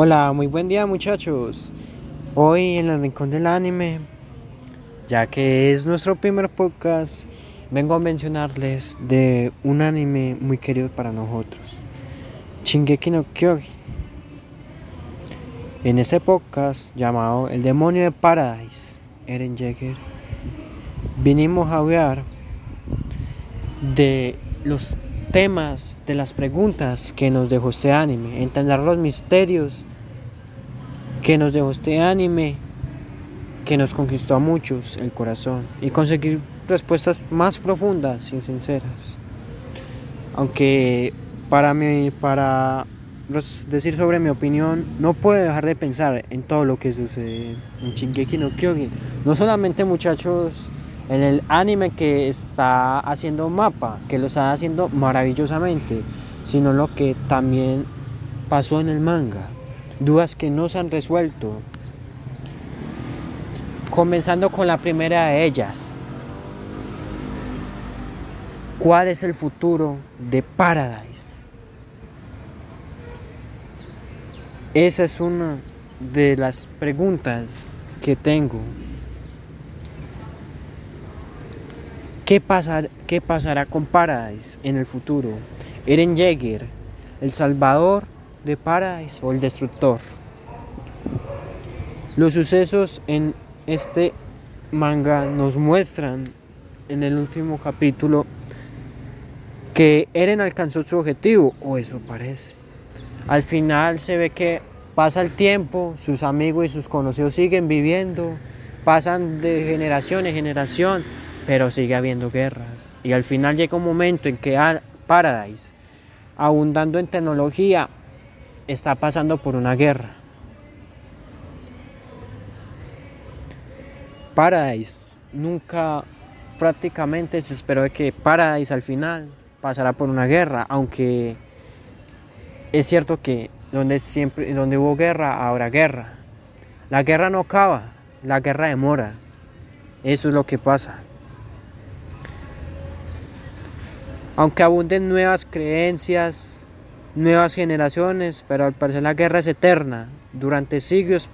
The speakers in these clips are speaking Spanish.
Hola, muy buen día muchachos. Hoy en el Rincón del Anime, ya que es nuestro primer podcast, vengo a mencionarles de un anime muy querido para nosotros, Shingeki no Kyojin. En este podcast llamado El Demonio de Paradise, Eren Jaeger, vinimos a hablar de los temas, de las preguntas que nos dejó este anime, entender los misterios que nos dejó este anime, que nos conquistó a muchos el corazón y conseguir respuestas más profundas y sinceras. Aunque para mí, para decir sobre mi opinión, no puedo dejar de pensar en todo lo que sucede en Shingeki no Kyojin. No solamente muchachos en el anime que está haciendo mapa, que lo está haciendo maravillosamente, sino lo que también pasó en el manga. Dudas que no se han resuelto. Comenzando con la primera de ellas. ¿Cuál es el futuro de Paradise? Esa es una de las preguntas que tengo ¿Qué, ¿Qué pasará con Paradise en el futuro? ¿Eren Jaeger, el salvador de Paradise o el destructor? Los sucesos en este manga nos muestran en el último capítulo que Eren alcanzó su objetivo, o eso parece. Al final se ve que pasa el tiempo, sus amigos y sus conocidos siguen viviendo, pasan de generación en generación pero sigue habiendo guerras. Y al final llega un momento en que Paradise, abundando en tecnología, está pasando por una guerra. Paradise nunca prácticamente se esperó de que Paradise al final pasará por una guerra, aunque es cierto que donde siempre donde hubo guerra habrá guerra. La guerra no acaba, la guerra demora. Eso es lo que pasa. Aunque abunden nuevas creencias, nuevas generaciones, pero al parecer la guerra es eterna. Durante siglos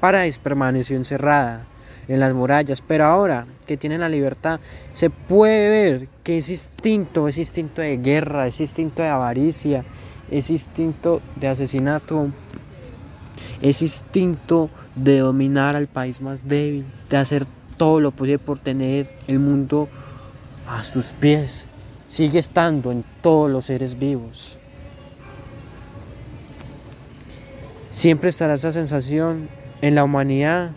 Paradise permaneció encerrada en las murallas, pero ahora que tienen la libertad, se puede ver que ese instinto, ese instinto de guerra, ese instinto de avaricia, ese instinto de asesinato, ese instinto de dominar al país más débil, de hacer todo lo posible por tener el mundo a sus pies, sigue estando en todos los seres vivos. Siempre estará esa sensación en la humanidad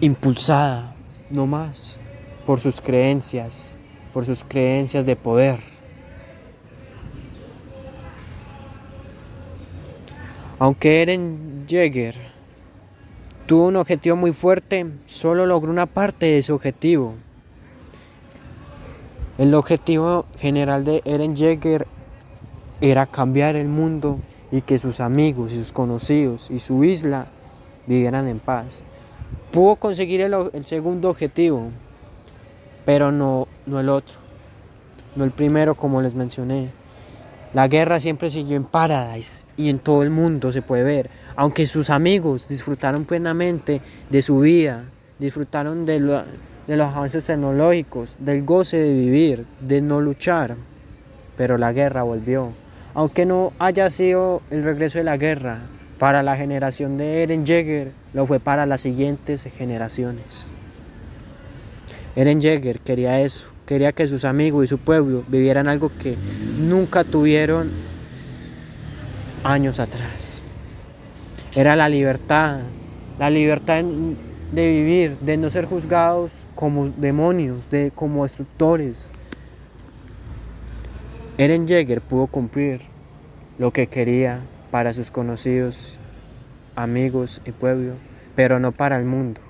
impulsada, no más, por sus creencias, por sus creencias de poder. Aunque Eren Jäger tuvo un objetivo muy fuerte, solo logró una parte de su objetivo. El objetivo general de Eren Jaeger era cambiar el mundo y que sus amigos y sus conocidos y su isla vivieran en paz. Pudo conseguir el, segundo objetivo, pero no, no el otro, no el primero como les mencioné. La guerra siempre siguió en Paradise y en todo el mundo se puede ver, aunque sus amigos disfrutaron plenamente de su vida, disfrutaron de, lo, de los avances tecnológicos, del goce de vivir, de no luchar. Pero la guerra volvió. Aunque no haya sido el regreso de la guerra para la generación de Eren Jaeger, lo fue para las siguientes generaciones. Eren Jaeger quería eso, quería que sus amigos y su pueblo vivieran algo que nunca tuvieron años atrás. Era la libertad, la libertad de vivir, de no ser juzgados como demonios, de, como destructores. Eren Jaeger pudo cumplir lo que quería para sus conocidos, amigos y pueblo, pero no para el mundo.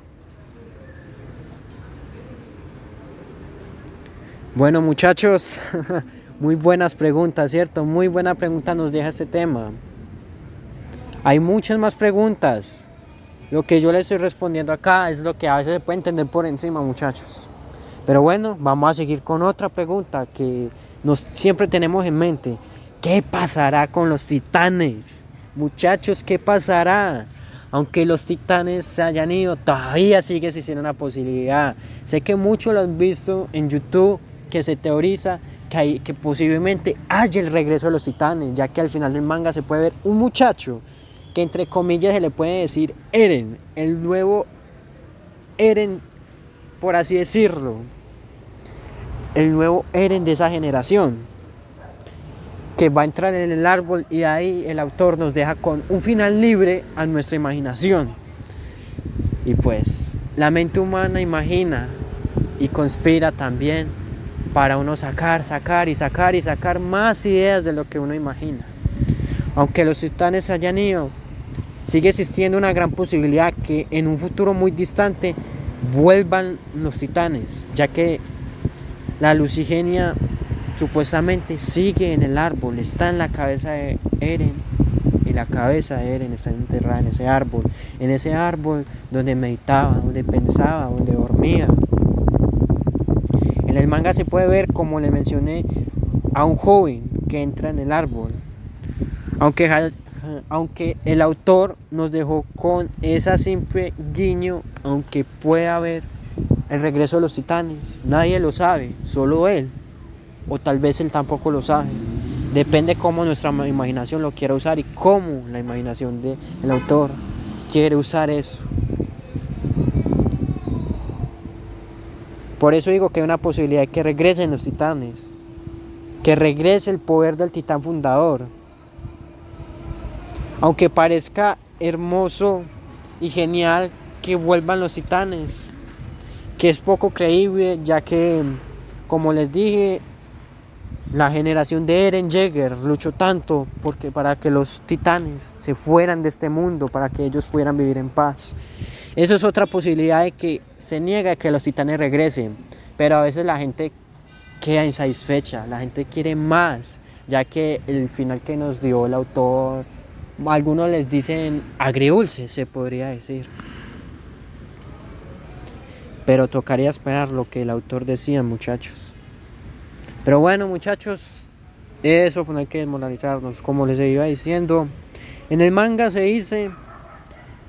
Bueno muchachos, muy buenas preguntas, ¿cierto? Muy buena pregunta nos deja este tema. Hay muchas más preguntas, lo que yo le estoy respondiendo acá es lo que a veces se puede entender por encima, muchachos. Pero bueno, vamos a seguir con otra pregunta que nos siempre tenemos en mente. ¿Qué pasará con los titanes? Muchachos, ¿qué pasará? Aunque los titanes se hayan ido, todavía sigue existiendo una posibilidad. Sé que muchos lo han visto en YouTube, que se teoriza que, hay, que posiblemente haya el regreso de los titanes, ya que al final del manga se puede ver un muchacho que entre comillas se le puede decir Eren, el nuevo Eren, por así decirlo, el nuevo Eren de esa generación, que va a entrar en el árbol y ahí el autor nos deja con un final libre a nuestra imaginación. Y pues la mente humana imagina y conspira también para uno sacar, sacar y sacar y sacar más ideas de lo que uno imagina. Aunque los titanes hayan ido, sigue existiendo una gran posibilidad que en un futuro muy distante vuelvan los titanes, ya que la lucigenia supuestamente sigue en el árbol, está en la cabeza de Eren y la cabeza de Eren está enterrada en ese árbol, en ese árbol donde meditaba, donde pensaba, donde dormía. En el manga se puede ver, como le mencioné, a un joven que entra en el árbol. Aunque, aunque el autor nos dejó con esa simple guiño, aunque pueda haber el regreso de los titanes. Nadie lo sabe, solo él. O tal vez él tampoco lo sabe. Depende cómo nuestra imaginación lo quiera usar y cómo la imaginación del autor quiere usar eso. Por eso digo que hay una posibilidad de que regresen los titanes. Que regrese el poder del titán fundador. Aunque parezca hermoso y genial que vuelvan los titanes, que es poco creíble ya que, como les dije, la generación de Eren Jaeger luchó tanto porque para que los titanes se fueran de este mundo, para que ellos pudieran vivir en paz. Eso es otra posibilidad de que se niega que los titanes regresen, pero a veces la gente queda insatisfecha, la gente quiere más, ya que el final que nos dio el autor, algunos les dicen agridulce, se podría decir pero tocaría esperar lo que el autor decía, muchachos. Pero bueno, muchachos, eso pues no hay que desmoralizarnos. Como les iba diciendo, en el manga se dice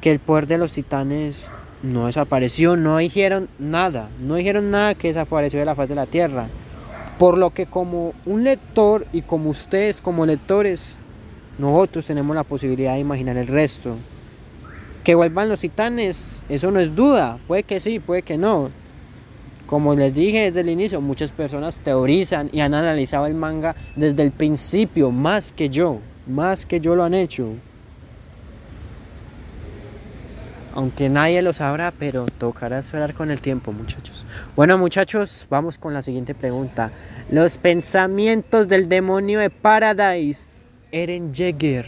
que el poder de los titanes no desapareció, no dijeron nada, no dijeron nada que desapareció de la faz de la tierra. Por lo que como un lector y como ustedes como lectores, nosotros tenemos la posibilidad de imaginar el resto. Que vuelvan los titanes, eso no es duda, puede que sí, puede que no. Como les dije desde el inicio, muchas personas teorizan y han analizado el manga desde el principio, más que yo, más que yo lo han hecho. Aunque nadie lo sabrá, pero tocará esperar con el tiempo, muchachos. Bueno, muchachos, vamos con la siguiente pregunta. Los pensamientos del demonio de Paradise, Eren Jaeger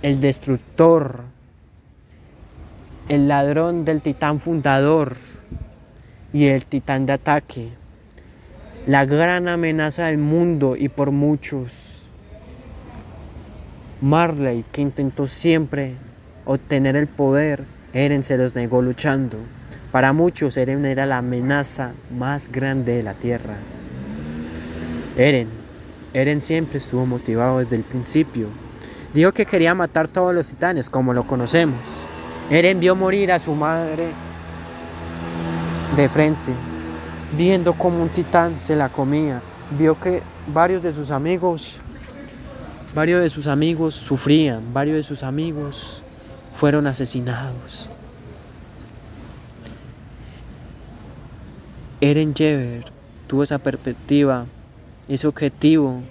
el destructor, el ladrón del titán fundador y el titán de ataque, la gran amenaza del mundo y por muchos. Marley, que intentó siempre obtener el poder, Eren se los negó luchando. Para muchos, Eren era la amenaza más grande de la tierra. Eren, Eren siempre estuvo motivado desde el principio Dijo que quería matar todos los titanes, como lo conocemos. Eren vio morir a su madre de frente, viendo como un titán se la comía. Vio que varios de sus amigos, varios de sus amigos sufrían, varios de sus amigos fueron asesinados. Eren Jever tuvo esa perspectiva, ese objetivo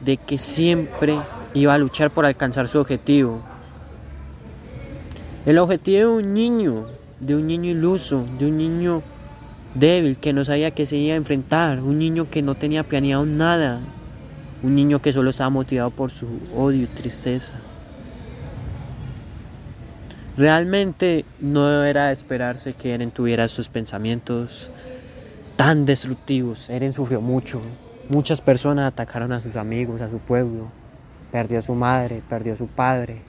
de que siempre iba a luchar por alcanzar su objetivo. El objetivo de un niño, de un niño iluso, de un niño débil que no sabía que se iba a enfrentar, un niño que no tenía planeado nada, un niño que solo estaba motivado por su odio y tristeza. Realmente no era de esperarse que Eren tuviera esos pensamientos tan destructivos. Eren sufrió mucho. Muchas personas atacaron a sus amigos, a su pueblo. Perdió a su madre, perdió a su padre.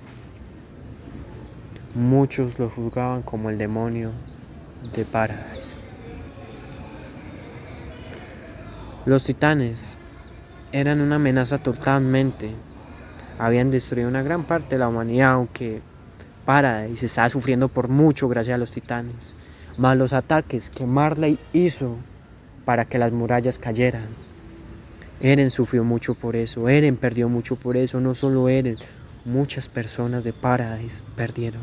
Muchos lo juzgaban como el demonio de Paradise. Los titanes eran una amenaza totalmente habían destruido una gran parte de la humanidad, aunque Paradise estaba sufriendo por mucho gracias a los titanes, más los ataques que Marley hizo para que las murallas cayeran. Eren sufrió mucho por eso, Eren perdió mucho por eso, no solo Eren, muchas personas de Paradise perdieron.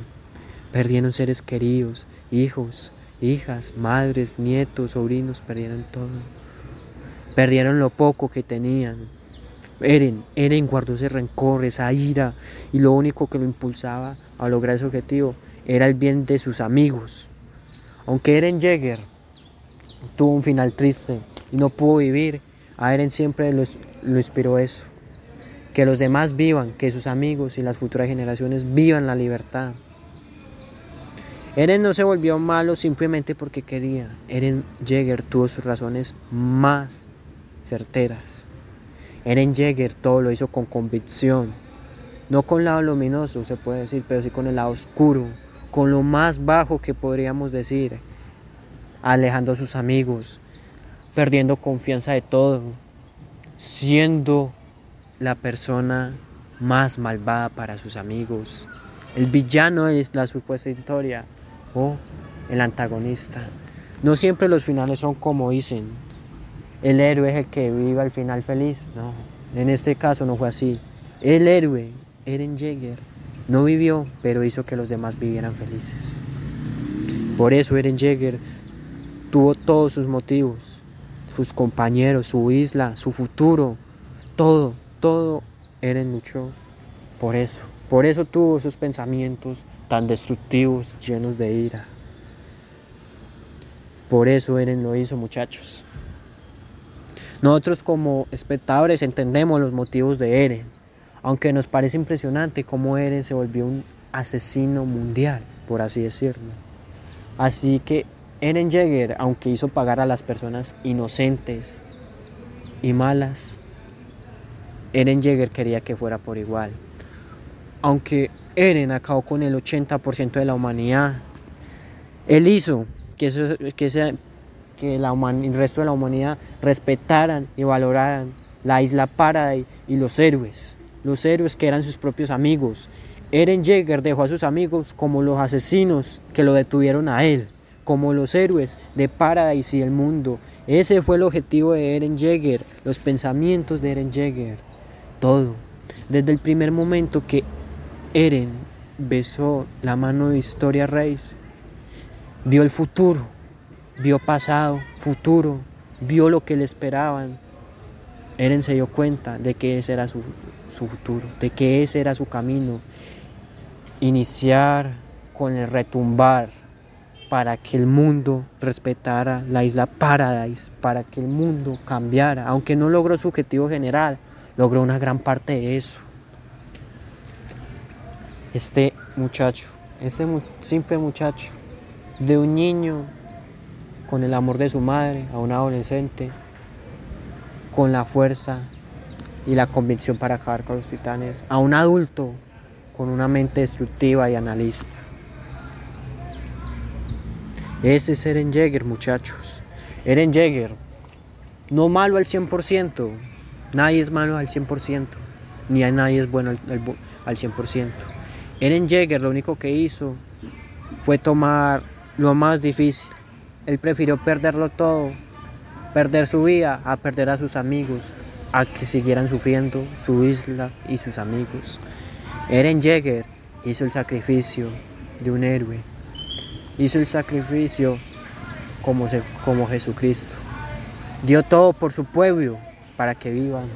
Perdieron seres queridos, hijos, hijas, madres, nietos, sobrinos, perdieron todo. Perdieron lo poco que tenían. Eren, Eren guardó ese rencor, esa ira, y lo único que lo impulsaba a lograr ese objetivo era el bien de sus amigos. Aunque Eren Jäger tuvo un final triste y no pudo vivir, a Eren siempre lo, inspiró eso. Que los demás vivan, que sus amigos y las futuras generaciones vivan la libertad. Eren no se volvió malo simplemente porque quería. Eren Jäger tuvo sus razones más certeras. Eren Jäger todo lo hizo con convicción. No con lado luminoso, se puede decir, pero sí con el lado oscuro, con lo más bajo que podríamos decir. Alejando a sus amigos, perdiendo confianza de todo, siendo la persona más malvada para sus amigos. El villano es la supuesta historia o el antagonista. No siempre los finales son como dicen. El héroe es el que vive al final feliz. No, en este caso no fue así. El héroe, Eren Jaeger, no vivió, pero hizo que los demás vivieran felices. Por eso Eren Jaeger tuvo todos sus motivos, sus compañeros, su isla, su futuro, todo, todo Eren luchó por eso. Por eso tuvo esos pensamientos tan destructivos, llenos de ira. Por eso Eren lo hizo, muchachos. Nosotros como espectadores entendemos los motivos de Eren, aunque nos parece impresionante cómo Eren se volvió un asesino mundial, por así decirlo. Así que Eren Jäger, aunque hizo pagar a las personas inocentes y malas, Eren Jäger quería que fuera por igual. Aunque Eren acabó con el 80% de la humanidad, él hizo que la el resto de la humanidad respetaran y valoraran la isla Paradise y los héroes, los héroes que eran sus propios amigos. Eren Jaeger dejó a sus amigos como los asesinos que lo detuvieron a él, como los héroes de Paradise y del mundo. Ese fue el objetivo de Eren Jaeger, los pensamientos de Eren Jaeger, todo. Desde el primer momento que Eren besó la mano de Historia Reis, vio el futuro, vio pasado, futuro, vio lo que le esperaban. Eren se dio cuenta de que ese era su, su futuro, de que ese era su camino. Iniciar con el retumbar para que el mundo respetara la isla Paradise, para que el mundo cambiara. Aunque no logró su objetivo general, logró una gran parte de eso este muchacho, este simple muchacho, de un niño con el amor de su madre a un adolescente, con la fuerza y la convicción para acabar con los titanes, a un adulto con una mente destructiva y analista. Ese es Eren Jäger, muchachos. Eren Jäger, no malo al 100%, nadie es malo al 100%, ni a nadie es bueno al, al 100%. Eren Jäger lo único que hizo fue tomar lo más difícil. Él prefirió perderlo todo, perder su vida, a perder a sus amigos, a que siguieran sufriendo su isla y sus amigos. Eren Jäger hizo el sacrificio de un héroe, hizo el sacrificio como, como Jesucristo. Dio todo por su pueblo para que vivan,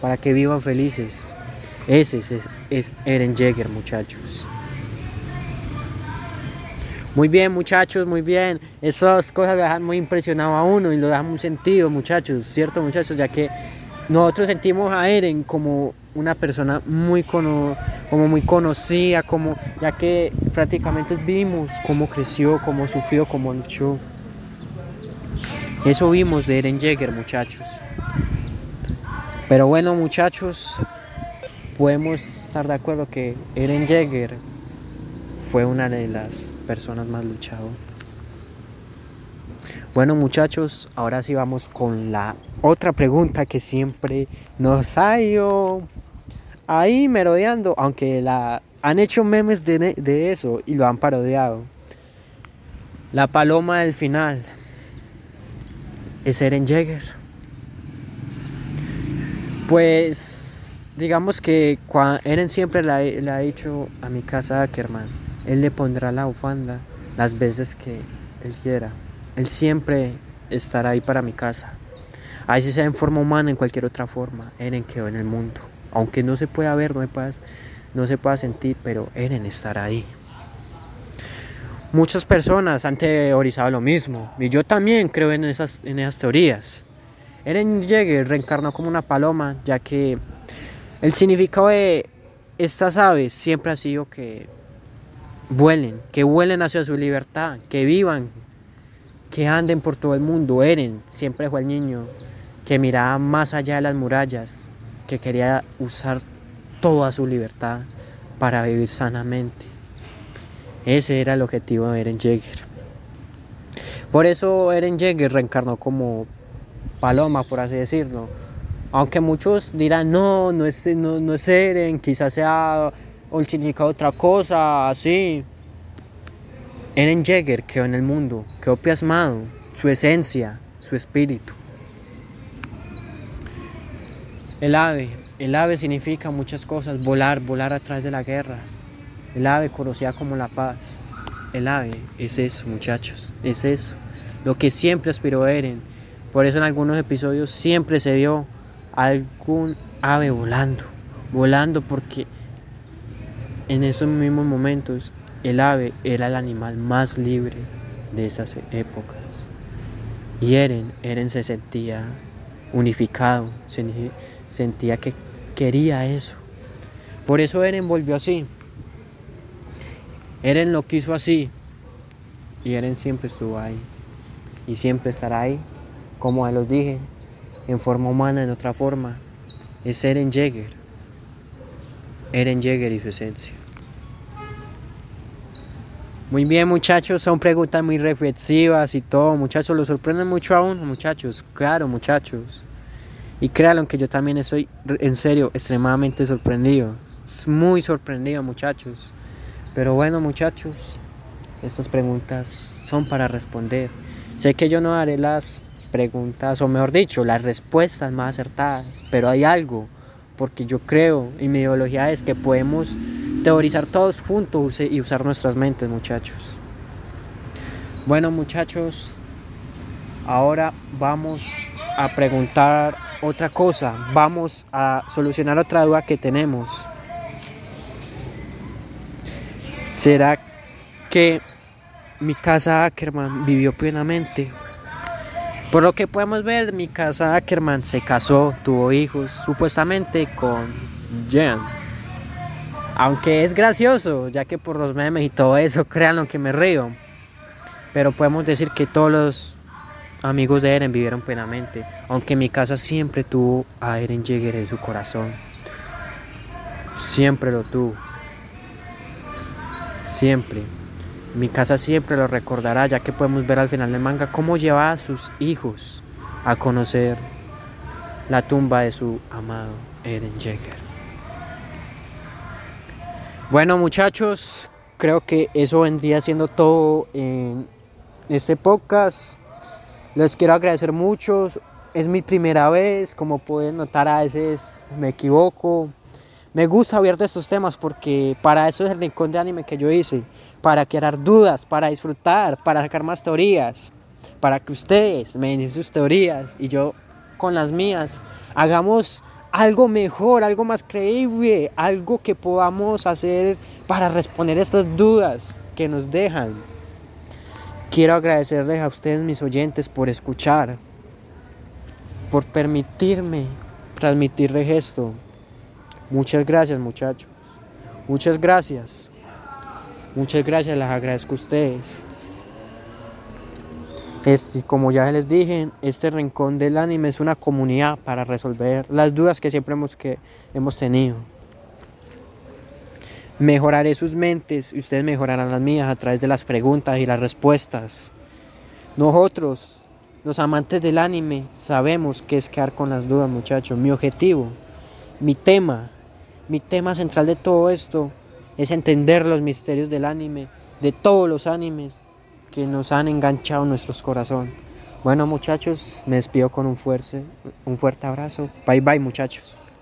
para que vivan felices. Ese es, Eren Jäger, muchachos. Muy bien, muchachos, muy bien. Esas cosas lo dejan muy impresionado a uno y lo dejan muy sentido, muchachos, ¿cierto, muchachos? Ya que nosotros sentimos a Eren como una persona muy, como muy conocida, como, ya que prácticamente vimos cómo creció, cómo sufrió, cómo luchó. Eso vimos de Eren Jäger, muchachos. Pero bueno, muchachos, podemos estar de acuerdo que Eren Jäger fue una de las personas más luchadoras. Bueno muchachos, ahora sí vamos con la otra pregunta que siempre nos ha ido ahí merodeando, aunque la, han hecho memes de, eso y lo han parodiado. La paloma del final es Eren Jaeger. Pues digamos que Eren siempre le ha dicho a mi casa Ackerman, él le pondrá la bufanda las veces que él quiera. Él siempre estará ahí para mi casa. Ahí sea en forma humana, en cualquier otra forma, Eren quedó en el mundo. Aunque no se pueda ver, no se pueda, no se sentir, pero Eren estará ahí. Muchas personas han teorizado lo mismo, y yo también creo en esas, en esas teorías. Eren Jaeger reencarnó como una paloma, ya que el significado de estas aves siempre ha sido que vuelen, que vuelen hacia su libertad, que vivan, que anden por todo el mundo. Eren siempre fue el niño que miraba más allá de las murallas, que quería usar toda su libertad para vivir sanamente. Ese era el objetivo de Eren Jaeger. Por eso Eren Jaeger reencarnó como paloma, por así decirlo. Aunque muchos dirán, no, no es, no, no es Eren, quizás sea un significado otra cosa, así. Eren Jaeger quedó en el mundo, quedó plasmado, su esencia, su espíritu. El ave, el ave significa muchas cosas, volar, volar a través de la guerra, el ave conocida como la paz. El ave es eso, muchachos, es eso. Lo que siempre aspiró Eren. Por eso en algunos episodios siempre se vio algún ave volando. Volando porque en esos mismos momentos el ave era el animal más libre de esas épocas. Y Eren, Eren se sentía unificado, sentía que quería eso. Por eso Eren volvió así. Eren lo quiso así. Y Eren siempre estuvo ahí. Y siempre estará ahí. Como ya los dije, en forma humana, en otra forma. Es Eren Jaeger. Eren Jaeger y su esencia. Muy bien muchachos, son preguntas muy reflexivas y todo, muchachos, lo sorprenden mucho a uno, muchachos, claro muchachos. Y créanlo que yo también estoy en serio extremadamente sorprendido, muy sorprendido muchachos. Pero bueno muchachos, estas preguntas son para responder. Sé que yo no haré las preguntas, o mejor dicho, las respuestas más acertadas, pero hay algo, porque yo creo y mi ideología es que podemos teorizar todos juntos y usar nuestras mentes muchachos. Bueno muchachos, ahora vamos a preguntar otra cosa, vamos a solucionar otra duda que tenemos. ¿Será que mi casa Ackerman vivió plenamente? Por lo que podemos ver, mi casa Ackerman se casó, tuvo hijos, supuestamente con Jan. Aunque es gracioso, ya que por los memes y todo eso, créanlo que me río. Pero podemos decir que todos los amigos de Eren vivieron plenamente. Aunque mi casa siempre tuvo a Eren Jaeger en su corazón. Siempre lo tuvo. Siempre. Mi casa siempre lo recordará, ya que podemos ver al final del manga cómo lleva a sus hijos a conocer la tumba de su amado Eren Jaeger. Bueno muchachos, creo que eso vendría siendo todo en este podcast. Les quiero agradecer mucho. Es mi primera vez, como pueden notar a veces me equivoco, me gusta hablar estos temas porque para eso es el rincón de anime que yo hice, para crear dudas, para disfrutar, para sacar más teorías, para que ustedes me den sus teorías y yo con las mías hagamos algo mejor, algo más creíble, algo que podamos hacer para responder estas dudas que nos dejan. Quiero agradecerles a ustedes, mis oyentes, por escuchar, por permitirme transmitirles esto. Muchas gracias muchachos. Muchas gracias. Muchas gracias, les agradezco a ustedes. Este, como ya les dije, este rincón del anime es una comunidad para resolver las dudas que siempre hemos, que hemos tenido. Mejoraré sus mentes y ustedes mejorarán las mías a través de las preguntas y las respuestas. Nosotros, los amantes del anime, sabemos qué es quedar con las dudas, muchachos. Mi objetivo, mi tema mi tema central de todo esto es entender los misterios del anime, de todos los animes que nos han enganchado en nuestros corazones. Bueno muchachos, me despido con un fuerte, un fuerte abrazo. Bye bye muchachos.